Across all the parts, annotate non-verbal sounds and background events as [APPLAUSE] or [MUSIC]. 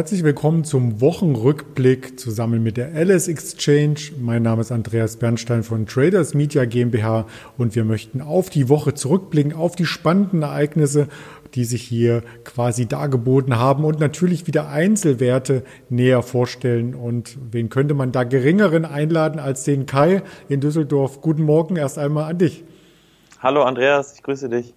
Herzlich willkommen zum Wochenrückblick zusammen mit der Alice Exchange. Mein Name ist Andreas Bernstein von Traders Media GmbH und wir möchten auf die Woche zurückblicken, auf die spannenden Ereignisse, die sich hier quasi dargeboten haben und natürlich wieder Einzelwerte näher vorstellen. Und wen könnte man da geringeren einladen als den Kai in Düsseldorf? Guten Morgen erst einmal an dich. Hallo Andreas, ich grüße dich.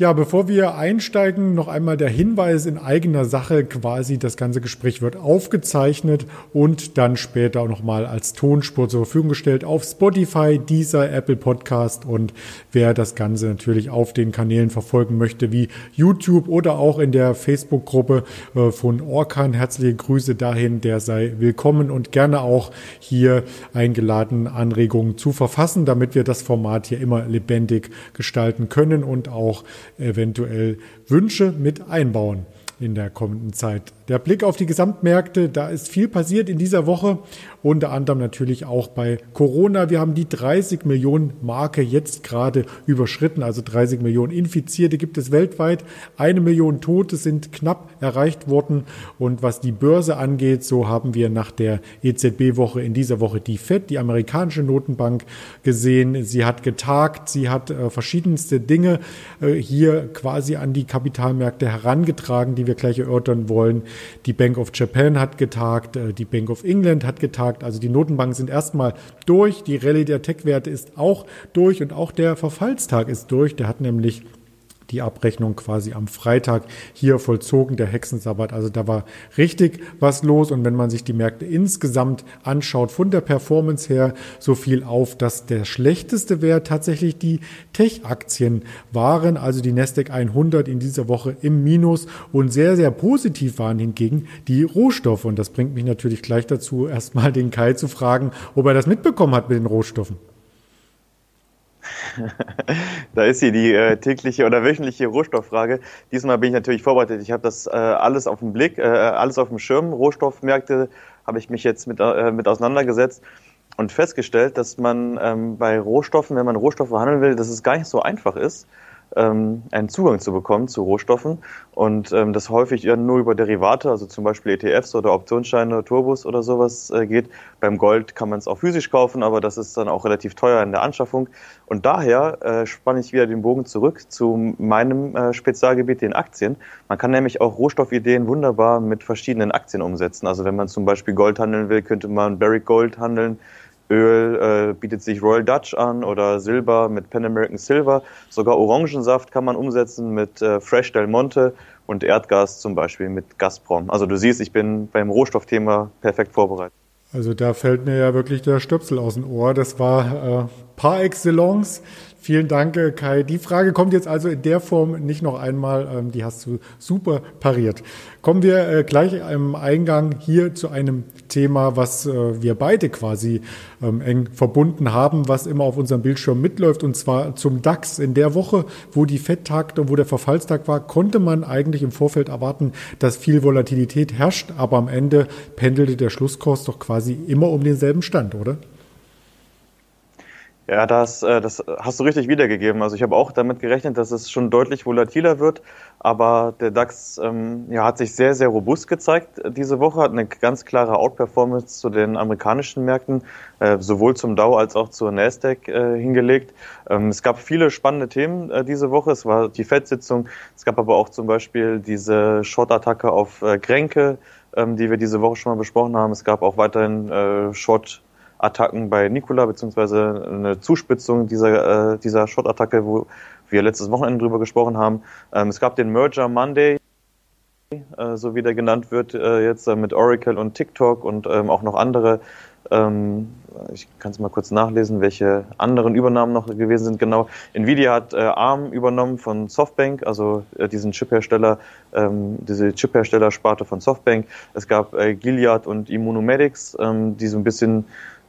Ja, bevor wir einsteigen, noch einmal der Hinweis in eigener Sache quasi. Das ganze Gespräch wird aufgezeichnet und dann später auch nochmal als Tonspur zur Verfügung gestellt auf Spotify, dieser Apple Podcast und wer das Ganze natürlich auf den Kanälen verfolgen möchte, wie YouTube oder auch in der Facebook-Gruppe äh, von Orkan. Herzliche Grüße dahin, der sei willkommen und gerne auch hier eingeladen, Anregungen zu verfassen, damit wir das Format hier immer lebendig gestalten können und auch eventuell Wünsche mit einbauen in der kommenden Zeit. Der Blick auf die Gesamtmärkte, da ist viel passiert in dieser Woche, unter anderem natürlich auch bei Corona. Wir haben die 30 Millionen Marke jetzt gerade überschritten, also 30 Millionen Infizierte gibt es weltweit. Eine Million Tote sind knapp erreicht worden. Und was die Börse angeht, so haben wir nach der EZB-Woche in dieser Woche die FED, die amerikanische Notenbank, gesehen. Sie hat getagt, sie hat äh, verschiedenste Dinge äh, hier quasi an die Kapitalmärkte herangetragen, die wir gleich erörtern wollen. Die Bank of Japan hat getagt, äh, die Bank of England hat getagt. Also die Notenbanken sind erstmal durch. Die Rallye der Tech-Werte ist auch durch und auch der Verfallstag ist durch. Der hat nämlich die Abrechnung quasi am Freitag hier vollzogen, der Hexensabbat. Also da war richtig was los. Und wenn man sich die Märkte insgesamt anschaut, von der Performance her, so viel auf, dass der schlechteste Wert tatsächlich die Tech-Aktien waren. Also die Nasdaq 100 in dieser Woche im Minus und sehr, sehr positiv waren hingegen die Rohstoffe. Und das bringt mich natürlich gleich dazu, erstmal den Kai zu fragen, ob er das mitbekommen hat mit den Rohstoffen. [LAUGHS] da ist sie, die äh, tägliche oder wöchentliche Rohstofffrage. Diesmal bin ich natürlich vorbereitet. Ich habe das äh, alles auf dem Blick, äh, alles auf dem Schirm. Rohstoffmärkte habe ich mich jetzt mit, äh, mit auseinandergesetzt und festgestellt, dass man ähm, bei Rohstoffen, wenn man Rohstoffe handeln will, dass es gar nicht so einfach ist ähm, einen Zugang zu bekommen zu Rohstoffen und ähm, das häufig nur über Derivate, also zum Beispiel ETFs oder Optionsscheine, Turbos oder sowas äh, geht. Beim Gold kann man es auch physisch kaufen, aber das ist dann auch relativ teuer in der Anschaffung. Und daher äh, spanne ich wieder den Bogen zurück zu meinem äh, Spezialgebiet, den Aktien. Man kann nämlich auch Rohstoffideen wunderbar mit verschiedenen Aktien umsetzen. Also wenn man zum Beispiel Gold handeln will, könnte man Barrick Gold handeln Öl äh, bietet sich Royal Dutch an oder Silber mit Pan American Silver. Sogar Orangensaft kann man umsetzen mit äh, Fresh Del Monte und Erdgas zum Beispiel mit Gazprom. Also du siehst, ich bin beim Rohstoffthema perfekt vorbereitet. Also da fällt mir ja wirklich der Stöpsel aus dem Ohr. Das war äh, par excellence. Vielen Dank, äh, Kai. Die Frage kommt jetzt also in der Form nicht noch einmal. Ähm, die hast du super pariert. Kommen wir äh, gleich im Eingang hier zu einem Thema, was äh, wir beide quasi ähm, eng verbunden haben, was immer auf unserem Bildschirm mitläuft, und zwar zum DAX. In der Woche, wo die FED tagte und wo der Verfallstag war, konnte man eigentlich im Vorfeld erwarten, dass viel Volatilität herrscht, aber am Ende pendelte der Schlusskurs doch quasi immer um denselben Stand, oder? Ja, das, äh, das hast du richtig wiedergegeben. Also ich habe auch damit gerechnet, dass es schon deutlich volatiler wird, aber der DAX ähm, ja, hat sich sehr, sehr robust gezeigt diese Woche, hat eine ganz klare Outperformance zu den amerikanischen Märkten, äh, sowohl zum Dow als auch zur Nasdaq äh, hingelegt. Ähm, es gab viele spannende Themen äh, diese Woche. Es war die FED-Sitzung, es gab aber auch zum Beispiel diese Short-Attacke auf äh, Kränke, ähm, die wir diese Woche schon mal besprochen haben. Es gab auch weiterhin äh, Short- Attacken bei Nikola, beziehungsweise eine Zuspitzung dieser, äh, dieser Shot-Attacke, wo wir letztes Wochenende drüber gesprochen haben. Ähm, es gab den Merger Monday, äh, so wie der genannt wird, äh, jetzt äh, mit Oracle und TikTok und ähm, auch noch andere. Ähm, ich kann es mal kurz nachlesen, welche anderen Übernahmen noch gewesen sind. Genau, Nvidia hat äh, ARM übernommen von Softbank, also äh, diesen Chiphersteller, ähm, diese Chipherstellersparte von Softbank. Es gab Gilead und Immunomedics, ähm, die so ein bisschen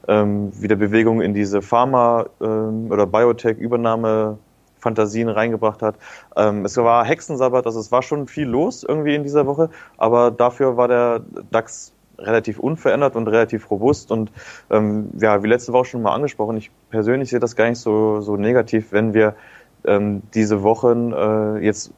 ähm, wieder Bewegung in diese Pharma- ähm, oder Biotech-Übernahme Fantasien reingebracht hat. Ähm, es war Hexensabbat, also es war schon viel los irgendwie in dieser Woche, aber dafür war der DAX relativ unverändert und relativ robust und ähm, ja, wie letzte Woche schon mal angesprochen, ich persönlich sehe das gar nicht so, so negativ, wenn wir ähm, diese Wochen äh, jetzt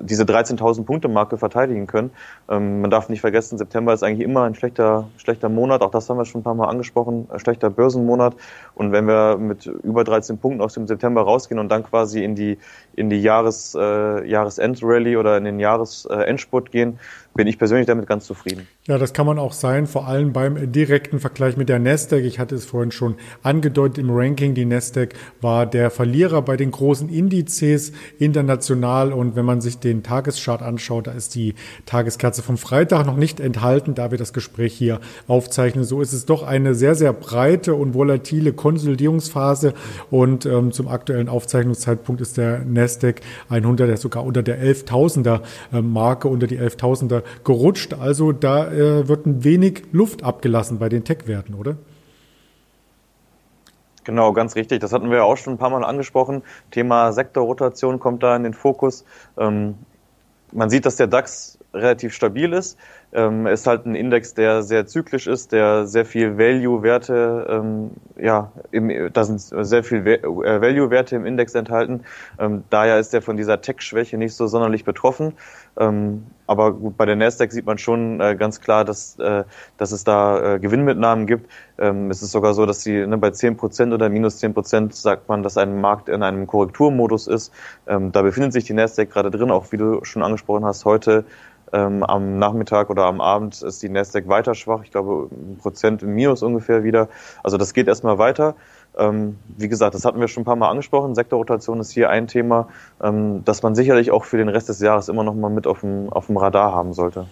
diese 13.000 Punkte Marke verteidigen können. Ähm, man darf nicht vergessen, September ist eigentlich immer ein schlechter, schlechter Monat. Auch das haben wir schon ein paar Mal angesprochen. Schlechter Börsenmonat. Und wenn wir mit über 13 Punkten aus dem September rausgehen und dann quasi in die, in die Jahres, äh, Jahresendrallye oder in den Jahresendspurt gehen, bin ich persönlich damit ganz zufrieden. Ja, das kann man auch sein, vor allem beim direkten Vergleich mit der Nasdaq. Ich hatte es vorhin schon angedeutet im Ranking. Die Nasdaq war der Verlierer bei den großen Indizes international. Und wenn man sich den Tageschart anschaut, da ist die Tageskerze vom Freitag noch nicht enthalten, da wir das Gespräch hier aufzeichnen. So ist es doch eine sehr, sehr breite und volatile Konsolidierungsphase. Und ähm, zum aktuellen Aufzeichnungszeitpunkt ist der Nasdaq 100 der sogar unter der 11.000er äh, Marke, unter die 11.000er gerutscht. Also da äh, wird ein wenig Luft abgelassen bei den Tech-Werten, oder? Genau, ganz richtig. Das hatten wir auch schon ein paar Mal angesprochen. Thema Sektorrotation kommt da in den Fokus. Ähm, man sieht, dass der DAX relativ stabil ist. Ähm, ist halt ein Index, der sehr zyklisch ist, der sehr viel Value-Werte, ähm, ja, im, da sind sehr viel äh, Value-Werte im Index enthalten. Ähm, daher ist er von dieser Tech-Schwäche nicht so sonderlich betroffen. Ähm, aber gut, bei der Nasdaq sieht man schon äh, ganz klar, dass, äh, dass es da äh, Gewinnmitnahmen gibt. Ähm, es ist sogar so, dass sie ne, bei 10% oder minus 10% sagt man, dass ein Markt in einem Korrekturmodus ist. Ähm, da befindet sich die Nasdaq gerade drin, auch wie du schon angesprochen hast, heute ähm, am Nachmittag oder am Abend ist die Nasdaq weiter schwach. Ich glaube, ein Prozent im Minus ungefähr wieder. Also das geht erstmal weiter. Ähm, wie gesagt, das hatten wir schon ein paar Mal angesprochen. Sektorrotation ist hier ein Thema, ähm, das man sicherlich auch für den Rest des Jahres immer noch mal mit auf dem, auf dem Radar haben sollte.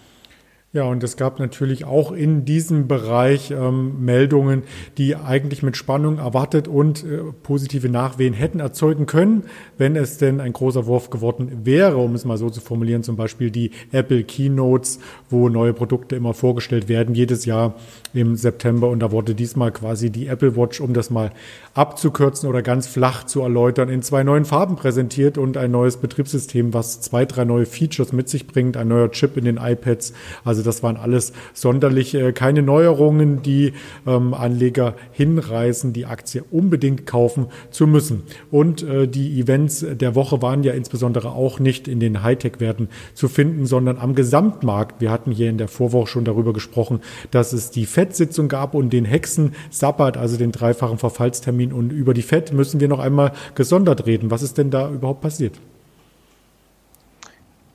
Ja, und es gab natürlich auch in diesem Bereich ähm, Meldungen, die eigentlich mit Spannung erwartet und äh, positive Nachwehen hätten erzeugen können, wenn es denn ein großer Wurf geworden wäre, um es mal so zu formulieren, zum Beispiel die Apple Keynotes, wo neue Produkte immer vorgestellt werden, jedes Jahr im September. Und da wurde diesmal quasi die Apple Watch, um das mal abzukürzen oder ganz flach zu erläutern, in zwei neuen Farben präsentiert und ein neues Betriebssystem, was zwei, drei neue Features mit sich bringt, ein neuer Chip in den iPads. Also das waren alles sonderlich äh, keine Neuerungen, die ähm, Anleger hinreißen, die Aktie unbedingt kaufen zu müssen. Und äh, die Events der Woche waren ja insbesondere auch nicht in den Hightech-Werten zu finden, sondern am Gesamtmarkt. Wir hatten hier in der Vorwoche schon darüber gesprochen, dass es die FED-Sitzung gab und den Hexen-Sabbat, also den dreifachen Verfallstermin. Und über die FED müssen wir noch einmal gesondert reden. Was ist denn da überhaupt passiert?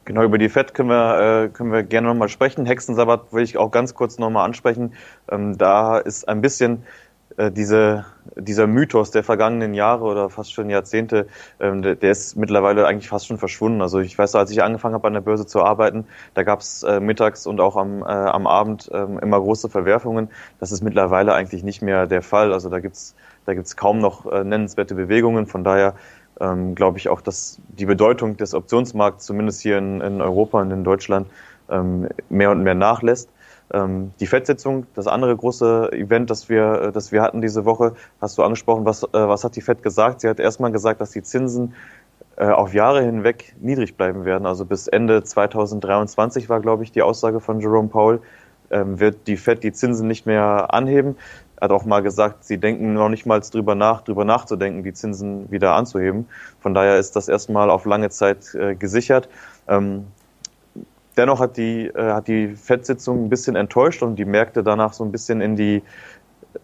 Genau, über die FED können wir, äh, können wir gerne nochmal sprechen. Hexensabbat will ich auch ganz kurz nochmal ansprechen. Ähm, da ist ein bisschen äh, diese, dieser Mythos der vergangenen Jahre oder fast schon Jahrzehnte, ähm, der, der, ist mittlerweile eigentlich fast schon verschwunden. Also ich weiß, als ich angefangen habe an der Börse zu arbeiten, da gab es äh, mittags und auch am, äh, am Abend äh, immer große Verwerfungen. Das ist mittlerweile eigentlich nicht mehr der Fall. Also da gibt's da gibt's kaum noch äh, nennenswerte Bewegungen. Von daher ähm, glaube ich auch, dass die Bedeutung des Optionsmarkts, zumindest hier in, in Europa und in Deutschland, ähm, mehr und mehr nachlässt. Ähm, die FED-Sitzung, das andere große Event, das wir, äh, das wir hatten diese Woche, hast du angesprochen, was, äh, was hat die FED gesagt? Sie hat erstmal gesagt, dass die Zinsen äh, auf Jahre hinweg niedrig bleiben werden. Also bis Ende 2023 war, glaube ich, die Aussage von Jerome Powell, ähm, wird die FED die Zinsen nicht mehr anheben. Hat auch mal gesagt, sie denken noch nicht mal drüber nach, drüber nachzudenken, die Zinsen wieder anzuheben. Von daher ist das erstmal auf lange Zeit äh, gesichert. Ähm, dennoch hat die, äh, die FED-Sitzung ein bisschen enttäuscht und die Märkte danach so ein bisschen in die,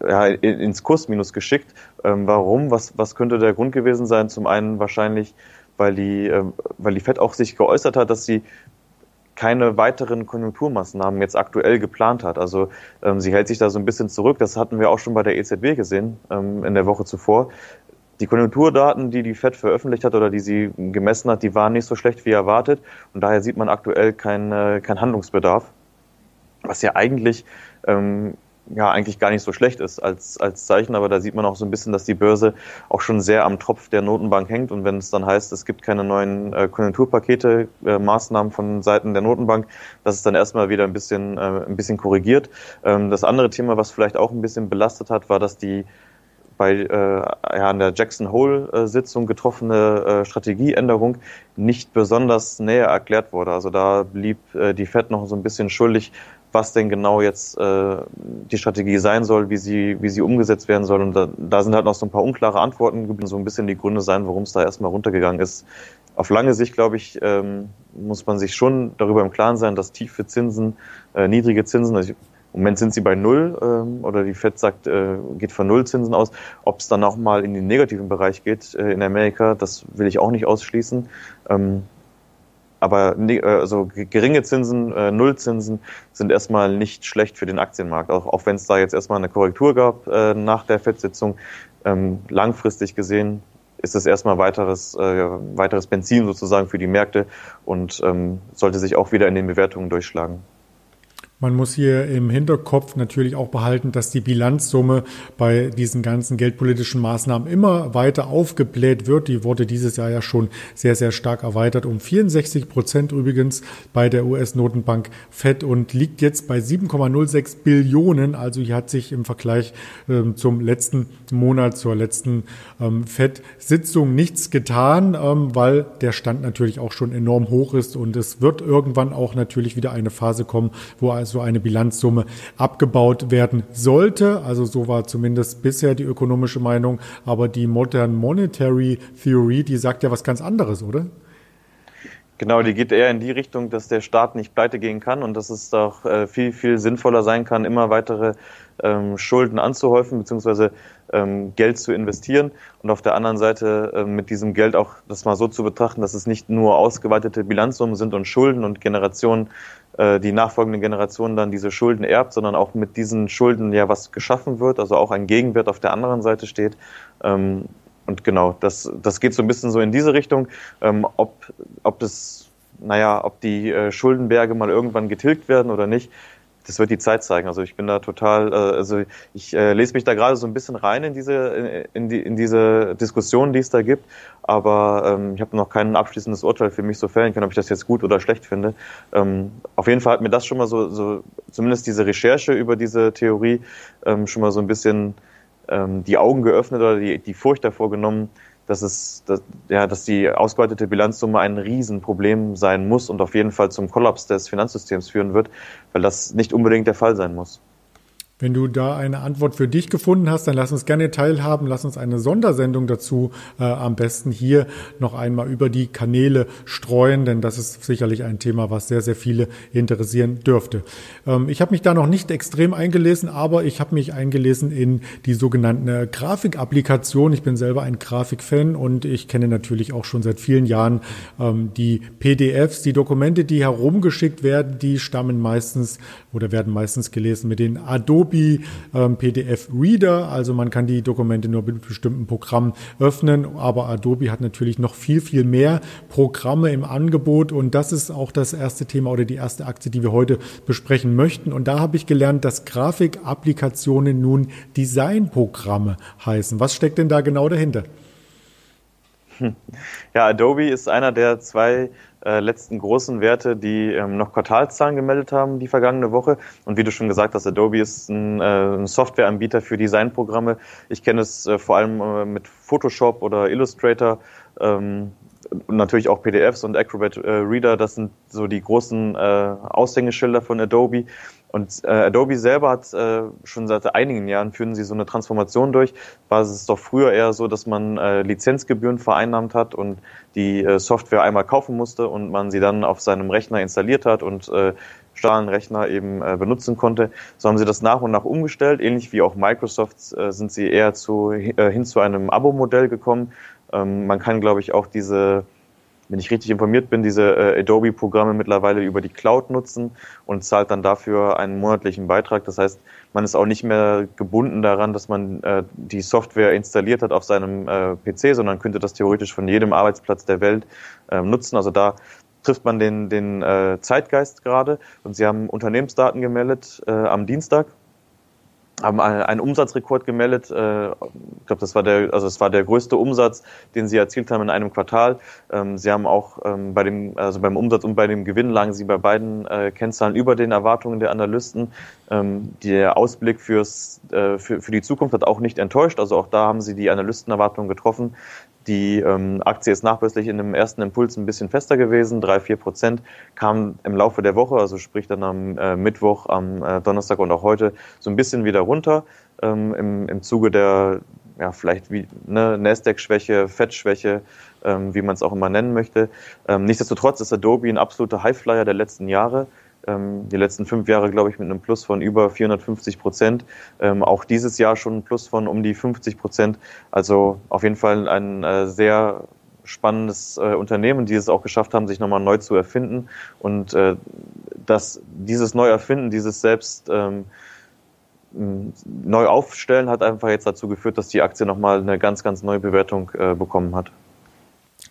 ja, ins Kursminus geschickt. Ähm, warum? Was, was könnte der Grund gewesen sein? Zum einen wahrscheinlich, weil die, äh, weil die FED auch sich geäußert hat, dass sie keine weiteren Konjunkturmaßnahmen jetzt aktuell geplant hat. Also ähm, sie hält sich da so ein bisschen zurück. Das hatten wir auch schon bei der EZB gesehen ähm, in der Woche zuvor. Die Konjunkturdaten, die die Fed veröffentlicht hat oder die sie gemessen hat, die waren nicht so schlecht wie erwartet. Und daher sieht man aktuell keinen äh, kein Handlungsbedarf, was ja eigentlich ähm, ja eigentlich gar nicht so schlecht ist als, als Zeichen, aber da sieht man auch so ein bisschen, dass die Börse auch schon sehr am Tropf der Notenbank hängt und wenn es dann heißt, es gibt keine neuen äh, Konjunkturpakete, äh, Maßnahmen von Seiten der Notenbank, dass es dann erstmal wieder ein bisschen, äh, ein bisschen korrigiert. Ähm, das andere Thema, was vielleicht auch ein bisschen belastet hat, war, dass die bei äh, ja, an der Jackson Hole-Sitzung getroffene äh, Strategieänderung nicht besonders näher erklärt wurde. Also da blieb äh, die Fed noch so ein bisschen schuldig, was denn genau jetzt äh, die Strategie sein soll, wie sie, wie sie umgesetzt werden soll. Und da, da sind halt noch so ein paar unklare Antworten, so ein bisschen die Gründe sein, warum es da erstmal runtergegangen ist. auf lange Sicht, glaube ich, ähm, muss man sich schon darüber im Klaren sein, dass tiefe Zinsen, äh, niedrige Zinsen, also im Moment sind sie bei Null ähm, oder die FED sagt, äh, geht von Nullzinsen aus. Ob es dann auch mal in den negativen Bereich geht äh, in Amerika, das will ich auch nicht ausschließen. Ähm, aber also geringe Zinsen, äh, Nullzinsen sind erstmal nicht schlecht für den Aktienmarkt, auch, auch wenn es da jetzt erstmal eine Korrektur gab äh, nach der FED-Sitzung. Ähm, langfristig gesehen ist es erstmal weiteres, äh, weiteres Benzin sozusagen für die Märkte und ähm, sollte sich auch wieder in den Bewertungen durchschlagen. Man muss hier im Hinterkopf natürlich auch behalten, dass die Bilanzsumme bei diesen ganzen geldpolitischen Maßnahmen immer weiter aufgebläht wird. Die wurde dieses Jahr ja schon sehr, sehr stark erweitert, um 64 Prozent übrigens bei der US-Notenbank FED und liegt jetzt bei 7,06 Billionen. Also hier hat sich im Vergleich äh, zum letzten Monat, zur letzten ähm, FED-Sitzung nichts getan, ähm, weil der Stand natürlich auch schon enorm hoch ist und es wird irgendwann auch natürlich wieder eine Phase kommen, wo so eine Bilanzsumme abgebaut werden sollte. Also so war zumindest bisher die ökonomische Meinung. Aber die Modern Monetary Theory, die sagt ja was ganz anderes, oder? Genau, die geht eher in die Richtung, dass der Staat nicht pleite gehen kann und dass es doch äh, viel, viel sinnvoller sein kann, immer weitere ähm, Schulden anzuhäufen, beziehungsweise ähm, Geld zu investieren und auf der anderen Seite äh, mit diesem Geld auch das mal so zu betrachten, dass es nicht nur ausgeweitete Bilanzsummen sind und Schulden und Generationen, äh, die nachfolgende Generation dann diese Schulden erbt, sondern auch mit diesen Schulden ja was geschaffen wird, also auch ein Gegenwert auf der anderen Seite steht. Ähm, und genau, das, das geht so ein bisschen so in diese Richtung, ähm, ob, ob das, naja, ob die äh, Schuldenberge mal irgendwann getilgt werden oder nicht das wird die Zeit zeigen. Also ich bin da total, äh, also ich äh, lese mich da gerade so ein bisschen rein in diese, in, die, in diese Diskussion, die es da gibt, aber ähm, ich habe noch kein abschließendes Urteil für mich so fällen können, ob ich das jetzt gut oder schlecht finde. Ähm, auf jeden Fall hat mir das schon mal so, so zumindest diese Recherche über diese Theorie ähm, schon mal so ein bisschen ähm, die Augen geöffnet oder die, die Furcht davor genommen, dass es, dass, ja, dass die ausgeweitete Bilanzsumme ein Riesenproblem sein muss und auf jeden Fall zum Kollaps des Finanzsystems führen wird, weil das nicht unbedingt der Fall sein muss. Wenn du da eine Antwort für dich gefunden hast, dann lass uns gerne teilhaben. Lass uns eine Sondersendung dazu äh, am besten hier noch einmal über die Kanäle streuen, denn das ist sicherlich ein Thema, was sehr, sehr viele interessieren dürfte. Ähm, ich habe mich da noch nicht extrem eingelesen, aber ich habe mich eingelesen in die sogenannten äh, Grafikapplikation. Ich bin selber ein Grafikfan und ich kenne natürlich auch schon seit vielen Jahren ähm, die PDFs, die Dokumente, die herumgeschickt werden, die stammen meistens oder werden meistens gelesen mit den Adobe Adobe ähm, PDF Reader. Also man kann die Dokumente nur mit bestimmten Programmen öffnen. Aber Adobe hat natürlich noch viel, viel mehr Programme im Angebot. Und das ist auch das erste Thema oder die erste Aktie, die wir heute besprechen möchten. Und da habe ich gelernt, dass Grafikapplikationen nun Designprogramme heißen. Was steckt denn da genau dahinter? Ja, Adobe ist einer der zwei äh, letzten großen Werte, die ähm, noch Quartalszahlen gemeldet haben die vergangene Woche. Und wie du schon gesagt hast, Adobe ist ein, äh, ein Softwareanbieter für Designprogramme. Ich kenne es äh, vor allem äh, mit Photoshop oder Illustrator. Ähm, natürlich auch PDFs und Acrobat äh, Reader, das sind so die großen äh, Aushängeschilder von Adobe. Und äh, Adobe selber hat äh, schon seit einigen Jahren führen sie so eine Transformation durch. War es doch früher eher so, dass man äh, Lizenzgebühren vereinnahmt hat und die äh, Software einmal kaufen musste und man sie dann auf seinem Rechner installiert hat und äh, Rechner eben äh, benutzen konnte. So haben sie das nach und nach umgestellt. Ähnlich wie auch Microsoft äh, sind sie eher zu, äh, hin zu einem Abo-Modell gekommen. Ähm, man kann, glaube ich, auch diese wenn ich richtig informiert bin, diese äh, Adobe-Programme mittlerweile über die Cloud nutzen und zahlt dann dafür einen monatlichen Beitrag. Das heißt, man ist auch nicht mehr gebunden daran, dass man äh, die Software installiert hat auf seinem äh, PC, sondern könnte das theoretisch von jedem Arbeitsplatz der Welt äh, nutzen. Also da trifft man den, den äh, Zeitgeist gerade. Und sie haben Unternehmensdaten gemeldet äh, am Dienstag haben einen Umsatzrekord gemeldet. Äh, ich glaube, das war der, also es war der größte Umsatz, den sie erzielt haben in einem Quartal. Ähm, sie haben auch ähm, bei dem, also beim Umsatz und bei dem Gewinn lagen sie bei beiden äh, Kennzahlen über den Erwartungen der Analysten. Ähm, der Ausblick fürs, äh, für, für die Zukunft hat auch nicht enttäuscht. Also auch da haben sie die Analystenerwartungen getroffen. Die ähm, Aktie ist nachbörslich in dem ersten Impuls ein bisschen fester gewesen, drei vier Prozent, kam im Laufe der Woche, also sprich dann am äh, Mittwoch, am äh, Donnerstag und auch heute so ein bisschen wieder runter ähm, im, im Zuge der ja, vielleicht wie eine Nasdaq-Schwäche, Fettschwäche, ähm, wie man es auch immer nennen möchte. Ähm, nichtsdestotrotz ist Adobe ein absoluter Highflyer der letzten Jahre. Ähm, die letzten fünf Jahre, glaube ich, mit einem Plus von über 450 Prozent. Ähm, auch dieses Jahr schon ein Plus von um die 50 Prozent. Also auf jeden Fall ein äh, sehr spannendes äh, Unternehmen, die es auch geschafft haben, sich nochmal neu zu erfinden. Und äh, dass dieses Neuerfinden, dieses selbst ähm, neu aufstellen, hat einfach jetzt dazu geführt, dass die Aktie nochmal eine ganz, ganz neue Bewertung äh, bekommen hat.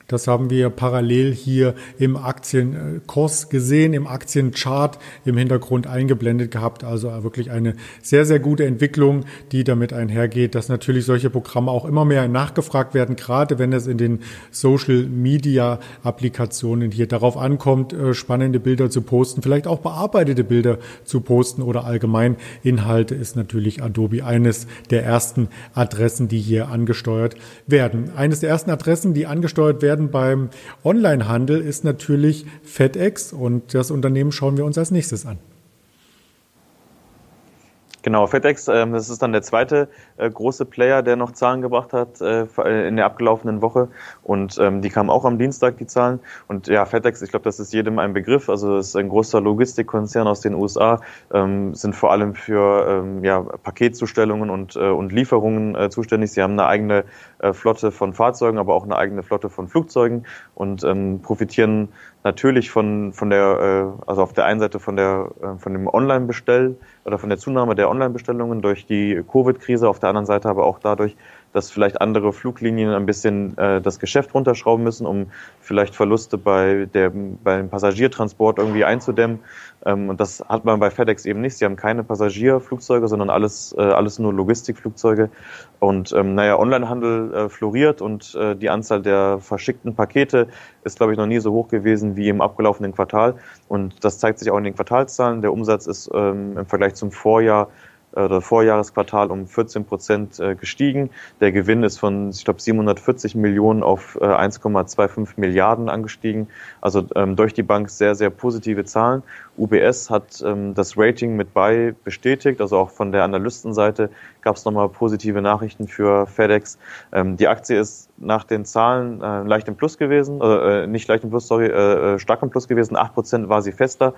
Das haben wir parallel hier im Aktienkurs gesehen, im Aktienchart im Hintergrund eingeblendet gehabt. Also wirklich eine sehr, sehr gute Entwicklung, die damit einhergeht, dass natürlich solche Programme auch immer mehr nachgefragt werden, gerade wenn es in den Social Media Applikationen hier darauf ankommt, äh, spannende Bilder zu posten, vielleicht auch bearbeitete Bilder zu posten oder allgemein Inhalte ist natürlich Adobe eines der ersten Adressen, die hier angesteuert werden. Eines der ersten Adressen, die angesteuert werden, werden beim Onlinehandel ist natürlich FedEx und das Unternehmen schauen wir uns als nächstes an. Genau, FedEx, ähm, das ist dann der zweite äh, große Player, der noch Zahlen gebracht hat äh, in der abgelaufenen Woche. Und ähm, die kamen auch am Dienstag, die Zahlen. Und ja, FedEx, ich glaube, das ist jedem ein Begriff. Also es ist ein großer Logistikkonzern aus den USA, ähm, sind vor allem für ähm, ja, Paketzustellungen und, äh, und Lieferungen äh, zuständig. Sie haben eine eigene äh, Flotte von Fahrzeugen, aber auch eine eigene Flotte von Flugzeugen und ähm, profitieren natürlich von, von der, äh, also auf der einen Seite von der, äh, von dem Online-Bestell oder von der Zunahme der Online-Bestellungen durch die Covid-Krise, auf der anderen Seite aber auch dadurch, dass vielleicht andere Fluglinien ein bisschen äh, das Geschäft runterschrauben müssen, um vielleicht Verluste bei der, beim Passagiertransport irgendwie einzudämmen. Ähm, und das hat man bei FedEx eben nicht. Sie haben keine Passagierflugzeuge, sondern alles, äh, alles nur Logistikflugzeuge. Und ähm, naja, Onlinehandel äh, floriert und äh, die Anzahl der verschickten Pakete ist, glaube ich, noch nie so hoch gewesen wie im abgelaufenen Quartal. Und das zeigt sich auch in den Quartalszahlen. Der Umsatz ist ähm, im Vergleich zum Vorjahr oder Vorjahresquartal um 14 Prozent äh, gestiegen. Der Gewinn ist von, ich glaube, 740 Millionen auf 1,25 äh, Milliarden angestiegen. Also ähm, durch die Bank sehr, sehr positive Zahlen. UBS hat ähm, das Rating mit bei bestätigt, also auch von der Analystenseite gab es nochmal positive Nachrichten für FedEx. Ähm, die Aktie ist nach den Zahlen äh, leicht im Plus gewesen, äh, nicht leicht im Plus, sorry, äh, stark im Plus gewesen. 8% war sie fester.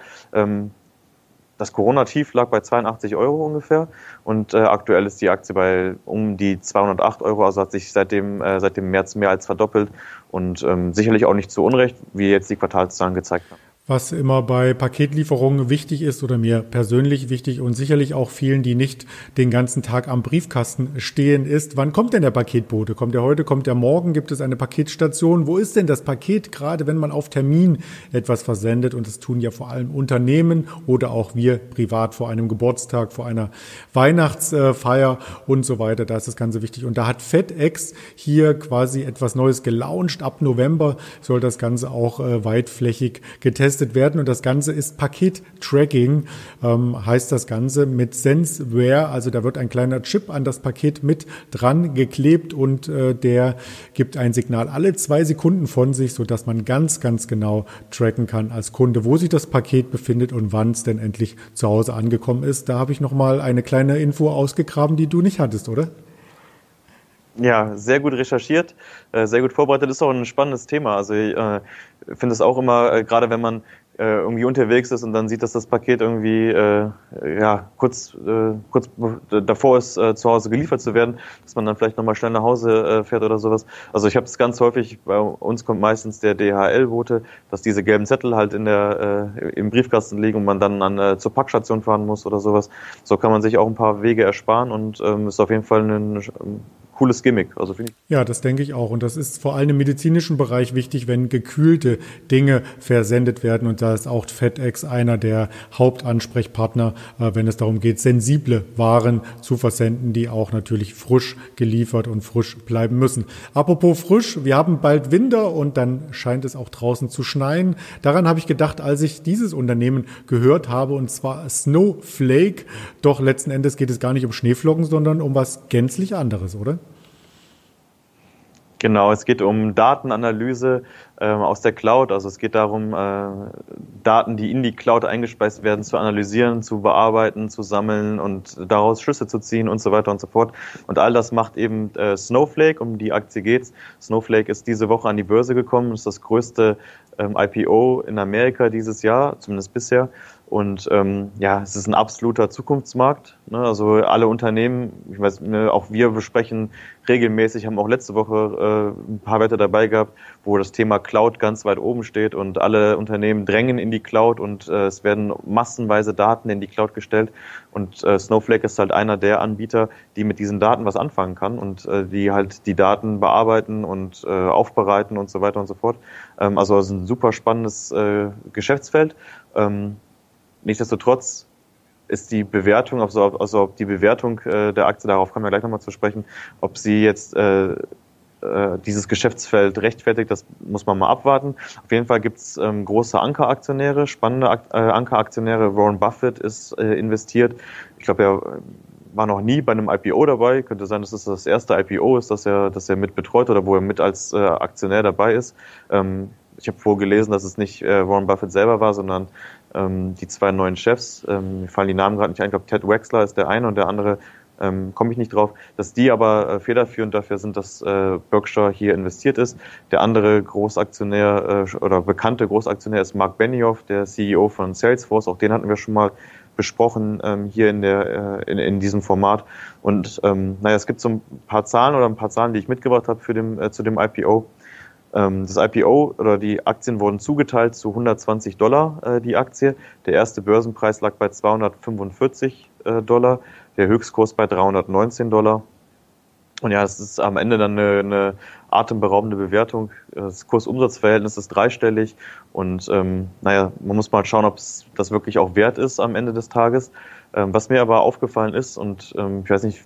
Das Corona-Tief lag bei 82 Euro ungefähr. Und äh, aktuell ist die Aktie bei um die 208 Euro, also hat sich seitdem, äh, seit dem März mehr als verdoppelt. Und ähm, sicherlich auch nicht zu Unrecht, wie jetzt die Quartalszahlen gezeigt haben was immer bei Paketlieferungen wichtig ist oder mir persönlich wichtig und sicherlich auch vielen, die nicht den ganzen Tag am Briefkasten stehen, ist, wann kommt denn der Paketbote? Kommt er heute, kommt er morgen? Gibt es eine Paketstation? Wo ist denn das Paket, gerade wenn man auf Termin etwas versendet? Und das tun ja vor allem Unternehmen oder auch wir privat vor einem Geburtstag, vor einer Weihnachtsfeier und so weiter. Da ist das Ganze wichtig. Und da hat FedEx hier quasi etwas Neues gelauncht. Ab November soll das Ganze auch äh, weitflächig getestet getestet werden. Und das Ganze ist Paket-Tracking, ähm, heißt das Ganze mit Senseware. Also da wird ein kleiner Chip an das Paket mit dran geklebt und äh, der gibt ein Signal alle zwei Sekunden von sich, sodass man ganz, ganz genau tracken kann als Kunde, wo sich das Paket befindet und wann es denn endlich zu Hause angekommen ist. Da habe ich nochmal eine kleine Info ausgegraben, die du nicht hattest, oder? Ja, sehr gut recherchiert, äh, sehr gut vorbereitet. Ist auch ein spannendes Thema. Also ich äh, finde es auch immer, äh, gerade wenn man irgendwie unterwegs ist und dann sieht, dass das Paket irgendwie ja kurz kurz davor ist, zu Hause geliefert zu werden, dass man dann vielleicht nochmal schnell nach Hause fährt oder sowas. Also ich habe es ganz häufig, bei uns kommt meistens der DHL-Bote, dass diese gelben Zettel halt in der im Briefkasten liegen und man dann an, zur Packstation fahren muss oder sowas. So kann man sich auch ein paar Wege ersparen und ähm, ist auf jeden Fall ein cooles Gimmick. Also finde ich. Ja, das denke ich auch. Und das ist vor allem im medizinischen Bereich wichtig, wenn gekühlte Dinge versendet werden. Und da ist auch FedEx einer der Hauptansprechpartner, äh, wenn es darum geht, sensible Waren zu versenden, die auch natürlich frisch geliefert und frisch bleiben müssen. Apropos frisch, wir haben bald Winter und dann scheint es auch draußen zu schneien. Daran habe ich gedacht, als ich dieses Unternehmen gehört habe, und zwar Snowflake. Doch letzten Endes geht es gar nicht um Schneeflocken, sondern um was gänzlich anderes, oder? Genau, es geht um Datenanalyse äh, aus der Cloud. Also es geht darum, äh, Daten, die in die Cloud eingespeist werden, zu analysieren, zu bearbeiten, zu sammeln und daraus Schlüsse zu ziehen und so weiter und so fort. Und all das macht eben äh, Snowflake, um die Aktie geht's. Snowflake ist diese Woche an die Börse gekommen, ist das größte ähm, IPO in Amerika dieses Jahr, zumindest bisher. Und ähm, ja, es ist ein absoluter Zukunftsmarkt. Ne? Also alle Unternehmen, ich weiß, ne, auch wir besprechen regelmäßig, haben auch letzte Woche äh, ein paar Werte dabei gehabt, wo das Thema Cloud ganz weit oben steht und alle Unternehmen drängen in die Cloud und äh, es werden massenweise Daten in die Cloud gestellt. Und äh, Snowflake ist halt einer der Anbieter, die mit diesen Daten was anfangen kann und äh, die halt die Daten bearbeiten und äh, aufbereiten und so weiter und so fort. Ähm, also es ist ein super spannendes äh, Geschäftsfeld. Ähm, Nichtsdestotrotz ist die Bewertung, also, also ob die Bewertung äh, der Aktie, darauf kommen wir gleich nochmal zu sprechen, ob sie jetzt äh, äh, dieses Geschäftsfeld rechtfertigt, das muss man mal abwarten. Auf jeden Fall gibt's ähm, große Ankeraktionäre, spannende Ak äh, Ankeraktionäre. Warren Buffett ist äh, investiert. Ich glaube, er war noch nie bei einem IPO dabei. Könnte sein, dass es das erste IPO ist, dass er, dass er mit betreut oder wo er mit als äh, Aktionär dabei ist. Ähm, ich habe vorgelesen, dass es nicht äh, Warren Buffett selber war, sondern ähm, die zwei neuen Chefs, ähm, mir fallen die Namen gerade nicht ein, ich glaube Ted Wexler ist der eine und der andere ähm, komme ich nicht drauf, dass die aber äh, federführend dafür sind, dass äh, Berkshire hier investiert ist. Der andere Großaktionär äh, oder bekannte Großaktionär ist Mark Benioff, der CEO von Salesforce. Auch den hatten wir schon mal besprochen ähm, hier in, der, äh, in, in diesem Format. Und ähm, naja, es gibt so ein paar Zahlen oder ein paar Zahlen, die ich mitgebracht habe für dem, äh, zu dem IPO. Ähm, das IPO oder die Aktien wurden zugeteilt zu 120 Dollar äh, die Aktie. Der erste Börsenpreis lag bei 245 äh, Dollar, der Höchstkurs bei 319 Dollar. Und ja, es ist am Ende dann eine, eine atemberaubende Bewertung. Das Kursumsatzverhältnis ist dreistellig und ähm, naja, man muss mal schauen, ob es das wirklich auch wert ist am Ende des Tages. Ähm, was mir aber aufgefallen ist, und ähm, ich weiß nicht,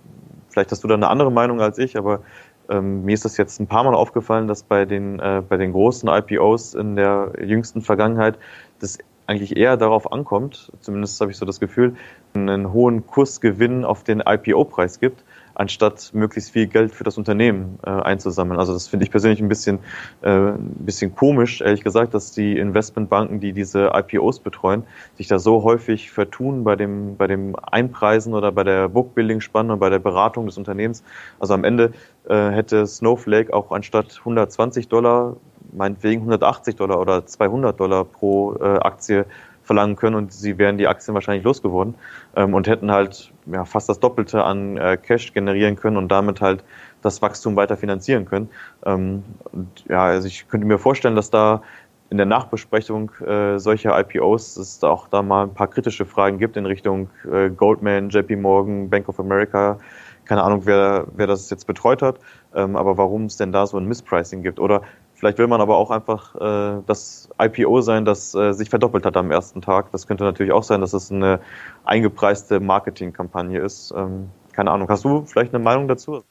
vielleicht hast du da eine andere Meinung als ich, aber ähm, mir ist das jetzt ein paar Mal aufgefallen, dass bei den, äh, bei den großen IPOs in der jüngsten Vergangenheit das eigentlich eher darauf ankommt, zumindest habe ich so das Gefühl, einen hohen Kursgewinn auf den IPO-Preis gibt, anstatt möglichst viel Geld für das Unternehmen äh, einzusammeln. Also das finde ich persönlich ein bisschen, äh, ein bisschen komisch, ehrlich gesagt, dass die Investmentbanken, die diese IPOs betreuen, sich da so häufig vertun bei dem, bei dem Einpreisen oder bei der Bookbuilding-Spanne und bei der Beratung des Unternehmens. Also am Ende äh, hätte Snowflake auch anstatt 120 Dollar meinetwegen 180 Dollar oder 200 Dollar pro äh, Aktie verlangen können und sie wären die Aktien wahrscheinlich losgeworden ähm, und hätten halt ja, fast das Doppelte an äh, Cash generieren können und damit halt das Wachstum weiter finanzieren können. Ähm, und, ja, also ich könnte mir vorstellen, dass da in der Nachbesprechung äh, solcher IPOs es da auch da mal ein paar kritische Fragen gibt in Richtung äh, Goldman, JP Morgan, Bank of America. Keine Ahnung, wer, wer das jetzt betreut hat, ähm, aber warum es denn da so ein Misspricing gibt. Oder Vielleicht will man aber auch einfach äh, das IPO sein, das äh, sich verdoppelt hat am ersten Tag. Das könnte natürlich auch sein, dass es eine eingepreiste Marketingkampagne ist. Ähm, keine Ahnung. Hast du vielleicht eine Meinung dazu?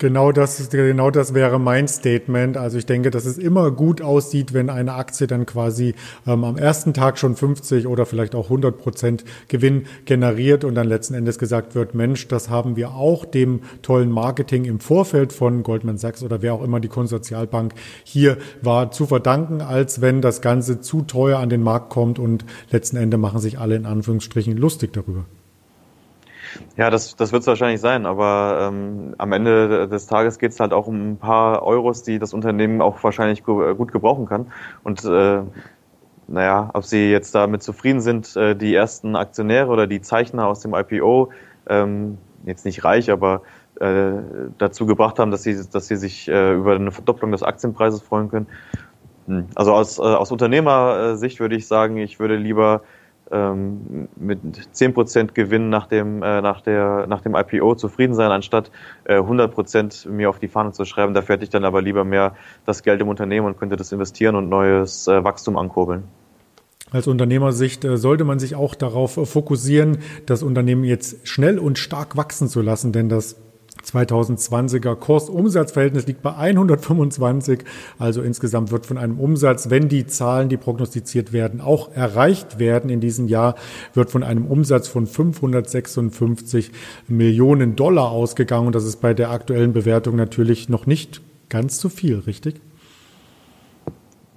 Genau das, genau das wäre mein Statement. Also ich denke, dass es immer gut aussieht, wenn eine Aktie dann quasi ähm, am ersten Tag schon 50 oder vielleicht auch 100 Prozent Gewinn generiert und dann letzten Endes gesagt wird, Mensch, das haben wir auch dem tollen Marketing im Vorfeld von Goldman Sachs oder wer auch immer die Konsortialbank hier war zu verdanken, als wenn das Ganze zu teuer an den Markt kommt und letzten Endes machen sich alle in Anführungsstrichen lustig darüber. Ja, das, das wird es wahrscheinlich sein, aber ähm, am Ende des Tages geht es halt auch um ein paar Euros, die das Unternehmen auch wahrscheinlich gut gebrauchen kann. Und äh, naja, ob sie jetzt damit zufrieden sind, äh, die ersten Aktionäre oder die Zeichner aus dem IPO, ähm, jetzt nicht reich, aber äh, dazu gebracht haben, dass sie, dass sie sich äh, über eine Verdopplung des Aktienpreises freuen können. Hm, also aus, äh, aus Unternehmersicht würde ich sagen, ich würde lieber ähm, mit 10% Gewinn nach dem, äh, nach, der, nach dem IPO zufrieden sein, anstatt äh, 100% mir auf die Fahne zu schreiben. Dafür hätte ich dann aber lieber mehr das Geld im Unternehmen und könnte das investieren und neues äh, Wachstum ankurbeln. Als Unternehmersicht äh, sollte man sich auch darauf fokussieren, das Unternehmen jetzt schnell und stark wachsen zu lassen, denn das 2020er Kursumsatzverhältnis liegt bei 125. Also insgesamt wird von einem Umsatz, wenn die Zahlen, die prognostiziert werden, auch erreicht werden in diesem Jahr, wird von einem Umsatz von 556 Millionen Dollar ausgegangen. Und das ist bei der aktuellen Bewertung natürlich noch nicht ganz zu viel, richtig?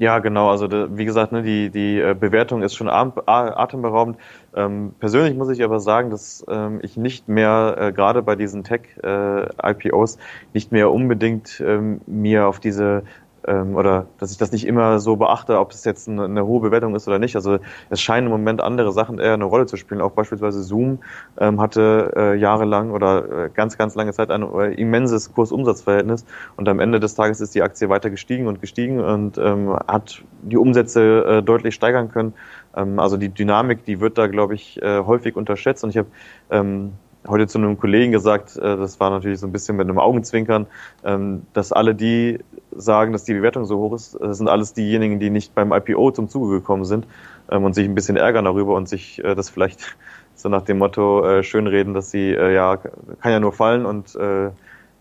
Ja, genau. Also wie gesagt, ne, die, die äh, Bewertung ist schon atemberaubend. Ähm, persönlich muss ich aber sagen, dass ähm, ich nicht mehr, äh, gerade bei diesen Tech-IPOs, äh, nicht mehr unbedingt ähm, mir auf diese ähm, oder dass ich das nicht immer so beachte, ob es jetzt eine, eine, hohe Bewertung ist oder nicht. Also es scheinen im Moment andere Sachen eher eine Rolle zu spielen. Auch beispielsweise Zoom ähm, hatte äh, jahrelang oder äh, ganz, ganz lange Zeit ein äh, immenses Kurs-Umsatz-Verhältnis und am Ende des Tages ist die Aktie weiter gestiegen und gestiegen und ähm, hat die Umsätze äh, deutlich steigern können. Ähm, also die Dynamik, die wird da, glaube ich, äh, häufig unterschätzt und ich habe ähm, heute zu einem Kollegen gesagt, äh, das war natürlich so ein bisschen mit einem Augenzwinkern, ähm, dass alle die sagen, dass die Bewertung so hoch ist, das sind alles diejenigen, die nicht beim IPO zum Zuge gekommen sind ähm, und sich ein bisschen ärgern darüber und sich äh, das vielleicht [LAUGHS] so nach dem Motto äh, schönreden, dass sie ja kann ja nur fallen und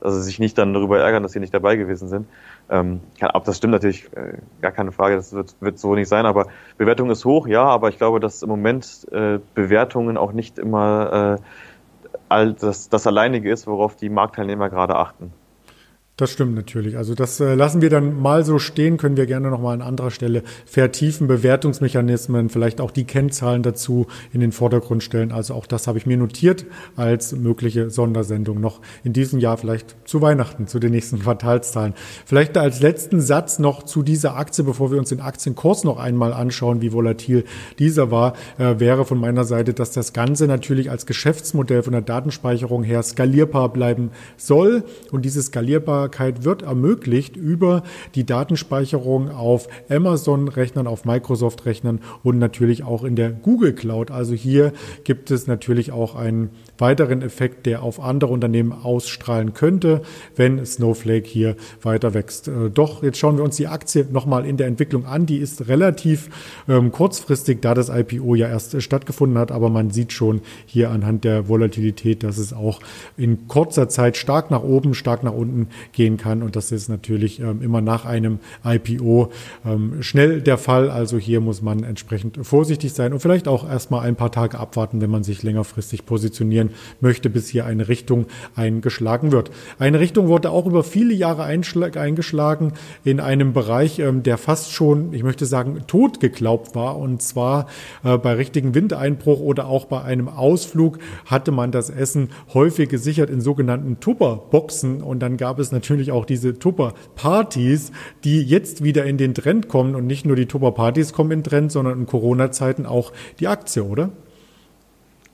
also sich nicht dann darüber ärgern, dass sie nicht dabei gewesen sind. Ähm, ob das stimmt natürlich, äh, gar keine Frage, das wird, wird so nicht sein, aber Bewertung ist hoch, ja, aber ich glaube, dass im Moment äh, Bewertungen auch nicht immer äh, all das, das alleinige ist, worauf die Marktteilnehmer gerade achten. Das stimmt natürlich. Also das äh, lassen wir dann mal so stehen, können wir gerne nochmal an anderer Stelle vertiefen, Bewertungsmechanismen, vielleicht auch die Kennzahlen dazu in den Vordergrund stellen. Also auch das habe ich mir notiert als mögliche Sondersendung noch in diesem Jahr, vielleicht zu Weihnachten, zu den nächsten [LAUGHS] Quartalszahlen. Vielleicht als letzten Satz noch zu dieser Aktie, bevor wir uns den Aktienkurs noch einmal anschauen, wie volatil dieser war, äh, wäre von meiner Seite, dass das Ganze natürlich als Geschäftsmodell von der Datenspeicherung her skalierbar bleiben soll und diese skalierbar Verfügbarkeit wird ermöglicht über die Datenspeicherung auf Amazon-Rechnern, auf Microsoft-Rechnern und natürlich auch in der Google Cloud. Also hier gibt es natürlich auch einen weiteren Effekt, der auf andere Unternehmen ausstrahlen könnte, wenn Snowflake hier weiter wächst. Äh, doch, jetzt schauen wir uns die Aktie nochmal in der Entwicklung an. Die ist relativ ähm, kurzfristig, da das IPO ja erst äh, stattgefunden hat, aber man sieht schon hier anhand der Volatilität, dass es auch in kurzer Zeit stark nach oben, stark nach unten gehen kann. Und das ist natürlich ähm, immer nach einem IPO ähm, schnell der Fall. Also hier muss man entsprechend vorsichtig sein und vielleicht auch erstmal ein paar Tage abwarten, wenn man sich längerfristig positionieren möchte, bis hier eine Richtung eingeschlagen wird. Eine Richtung wurde auch über viele Jahre eingeschlagen in einem Bereich, ähm, der fast schon, ich möchte sagen, tot geglaubt war. Und zwar äh, bei richtigen Windeinbruch oder auch bei einem Ausflug hatte man das Essen häufig gesichert in sogenannten Tupperboxen. Und dann gab es natürlich auch diese Tupper-Partys, die jetzt wieder in den Trend kommen und nicht nur die Tupper-Partys kommen in Trend, sondern in Corona-Zeiten auch die Aktie, oder?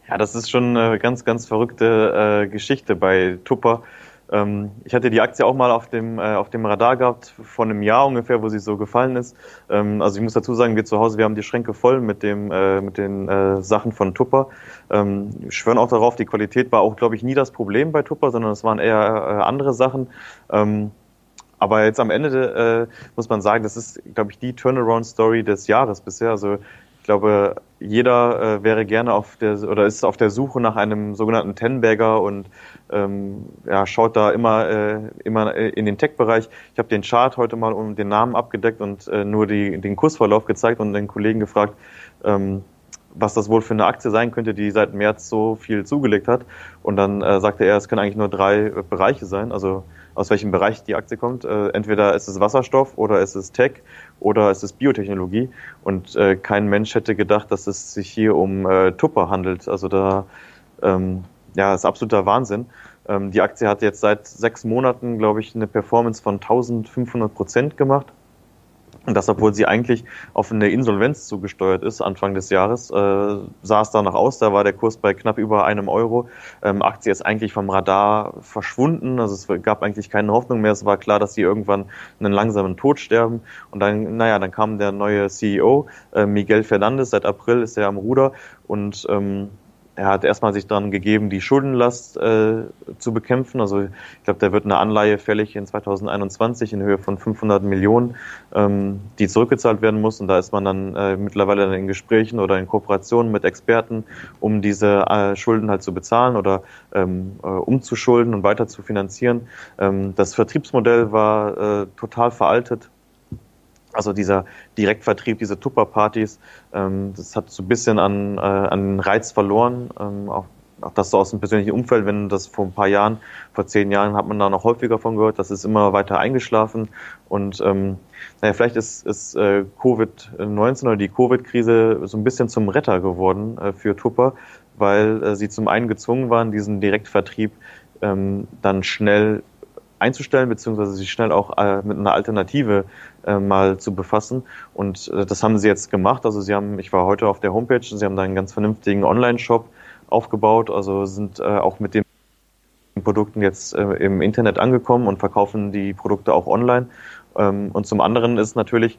Ja, das ist schon eine ganz, ganz verrückte äh, Geschichte bei Tupper. Ähm, ich hatte die Aktie auch mal auf dem, äh, auf dem Radar gehabt, vor einem Jahr ungefähr, wo sie so gefallen ist. Ähm, also ich muss dazu sagen, wir zu Hause, wir haben die Schränke voll mit, dem, äh, mit den äh, Sachen von Tupper. Ähm, schwören auch darauf, die Qualität war auch, glaube ich, nie das Problem bei Tupper, sondern es waren eher äh, andere Sachen. Ähm, aber jetzt am Ende äh, muss man sagen, das ist, glaube ich, die Turnaround-Story des Jahres bisher. Also glaube, jeder äh, wäre gerne auf der oder ist auf der Suche nach einem sogenannten Ten-Bagger und ähm, ja, schaut da immer, äh, immer in den Tech-Bereich. Ich habe den Chart heute mal um den Namen abgedeckt und äh, nur die, den Kursverlauf gezeigt und den Kollegen gefragt, ähm, was das wohl für eine Aktie sein könnte, die seit März so viel zugelegt hat. Und dann äh, sagte er, es können eigentlich nur drei äh, Bereiche sein. Also aus welchem Bereich die Aktie kommt. Äh, entweder ist es Wasserstoff oder ist es Tech oder ist es Biotechnologie. Und äh, kein Mensch hätte gedacht, dass es sich hier um äh, Tupper handelt. Also da ähm, ja, ist absoluter Wahnsinn. Ähm, die Aktie hat jetzt seit sechs Monaten, glaube ich, eine Performance von 1500 Prozent gemacht. Und das, obwohl sie eigentlich auf eine Insolvenz zugesteuert ist, Anfang des Jahres, äh, sah es danach aus, da war der Kurs bei knapp über einem Euro. Ähm, Aktie ist eigentlich vom Radar verschwunden, also es gab eigentlich keine Hoffnung mehr. Es war klar, dass sie irgendwann einen langsamen Tod sterben. Und dann, naja, dann kam der neue CEO, äh, Miguel Fernandez, seit April ist er am Ruder und ähm, er hat erstmal sich daran gegeben, die Schuldenlast äh, zu bekämpfen. Also ich glaube, da wird eine Anleihe fällig in 2021 in Höhe von 500 Millionen, ähm, die zurückgezahlt werden muss. Und da ist man dann äh, mittlerweile in Gesprächen oder in Kooperationen mit Experten, um diese äh, Schulden halt zu bezahlen oder ähm, äh, umzuschulden und weiter zu finanzieren. Ähm, das Vertriebsmodell war äh, total veraltet also dieser Direktvertrieb, diese Tupper-Partys, ähm, das hat so ein bisschen an, äh, an Reiz verloren. Ähm, auch auch das so aus dem persönlichen Umfeld, wenn das vor ein paar Jahren, vor zehn Jahren hat man da noch häufiger von gehört, das ist immer weiter eingeschlafen und ähm, naja, vielleicht ist, ist äh, Covid-19 oder die Covid-Krise so ein bisschen zum Retter geworden äh, für Tupper, weil äh, sie zum einen gezwungen waren, diesen Direktvertrieb ähm, dann schnell einzustellen, beziehungsweise sich schnell auch äh, mit einer Alternative äh, mal zu befassen. Und äh, das haben sie jetzt gemacht. Also sie haben, ich war heute auf der Homepage, sie haben da einen ganz vernünftigen Online-Shop aufgebaut, also sind äh, auch mit den Produkten jetzt äh, im Internet angekommen und verkaufen die Produkte auch online. Ähm, und zum anderen ist natürlich,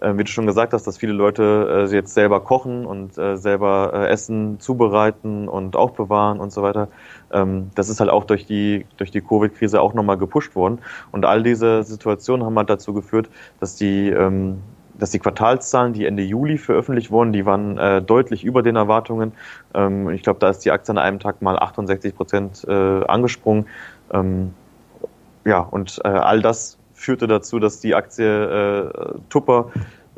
wie du schon gesagt hast, dass viele Leute äh, jetzt selber kochen und äh, selber äh, Essen zubereiten und aufbewahren und so weiter. Ähm, das ist halt auch durch die, durch die Covid-Krise auch nochmal gepusht worden. Und all diese Situationen haben halt dazu geführt, dass die ähm, dass die Quartalszahlen, die Ende Juli veröffentlicht wurden, die waren äh, deutlich über den Erwartungen. Ähm, ich glaube, da ist die Aktie an einem Tag mal 68 Prozent äh, angesprungen. Ähm, ja, und äh, all das führte dazu, dass die Aktie äh, Tupper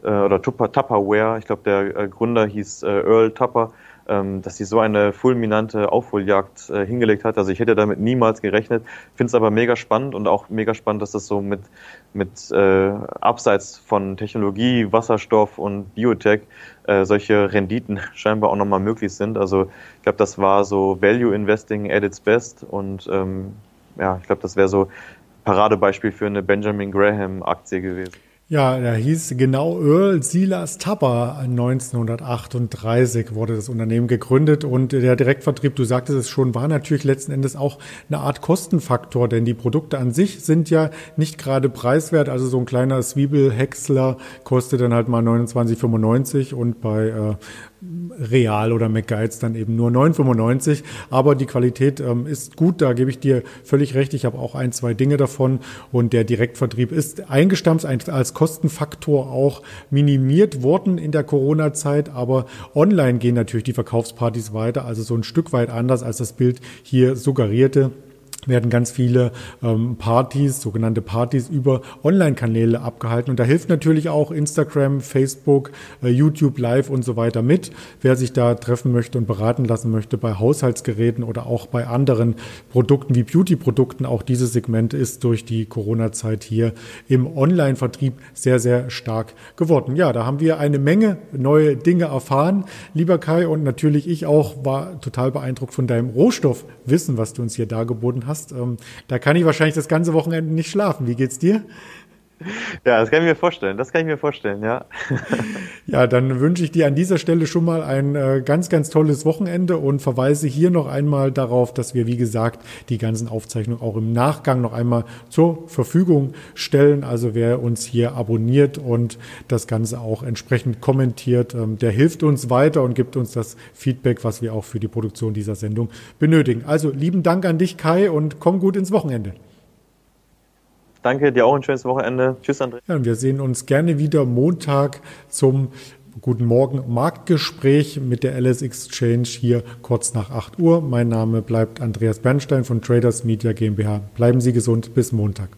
äh, oder Tupper Tupperware, ich glaube, der äh, Gründer hieß äh, Earl Tupper, ähm, dass sie so eine fulminante Aufholjagd äh, hingelegt hat. Also ich hätte damit niemals gerechnet. Finde es aber mega spannend und auch mega spannend, dass das so mit, mit äh, abseits von Technologie, Wasserstoff und Biotech äh, solche Renditen [LAUGHS] scheinbar auch nochmal möglich sind. Also ich glaube, das war so Value Investing at its best und ähm, ja, ich glaube, das wäre so Paradebeispiel für eine Benjamin Graham Aktie gewesen. Ja, da hieß genau Earl Silas Tapper. 1938 wurde das Unternehmen gegründet und der Direktvertrieb, du sagtest es schon, war natürlich letzten Endes auch eine Art Kostenfaktor, denn die Produkte an sich sind ja nicht gerade preiswert. Also so ein kleiner Zwiebelhäcksler kostet dann halt mal 29,95 und bei äh, Real oder McGuides dann eben nur 9,95. Aber die Qualität ähm, ist gut, da gebe ich dir völlig recht. Ich habe auch ein, zwei Dinge davon und der Direktvertrieb ist eingestampft als Kostenfaktor auch minimiert worden in der Corona-Zeit. Aber online gehen natürlich die Verkaufspartys weiter, also so ein Stück weit anders, als das Bild hier suggerierte werden ganz viele ähm, Partys, sogenannte Partys über Online-Kanäle abgehalten. Und da hilft natürlich auch Instagram, Facebook, äh, YouTube Live und so weiter mit. Wer sich da treffen möchte und beraten lassen möchte bei Haushaltsgeräten oder auch bei anderen Produkten wie Beauty-Produkten, auch dieses Segment ist durch die Corona-Zeit hier im Online-Vertrieb sehr, sehr stark geworden. Ja, da haben wir eine Menge neue Dinge erfahren, lieber Kai, und natürlich ich auch war total beeindruckt von deinem Rohstoffwissen, was du uns hier dargeboten hast hast. Ähm, da kann ich wahrscheinlich das ganze Wochenende nicht schlafen. Wie geht's dir? Ja, das kann ich mir vorstellen. Das kann ich mir vorstellen, ja. [LAUGHS] Ja, dann wünsche ich dir an dieser Stelle schon mal ein äh, ganz, ganz tolles Wochenende und verweise hier noch einmal darauf, dass wir, wie gesagt, die ganzen Aufzeichnungen auch im Nachgang noch einmal zur Verfügung stellen. Also wer uns hier abonniert und das Ganze auch entsprechend kommentiert, ähm, der hilft uns weiter und gibt uns das Feedback, was wir auch für die Produktion dieser Sendung benötigen. Also lieben Dank an dich, Kai, und komm gut ins Wochenende. Danke, dir auch ein schönes Wochenende. Tschüss, André. Ja, wir sehen uns gerne wieder Montag zum Guten Morgen Marktgespräch mit der LS Exchange hier kurz nach 8 Uhr. Mein Name bleibt Andreas Bernstein von Traders Media GmbH. Bleiben Sie gesund. Bis Montag.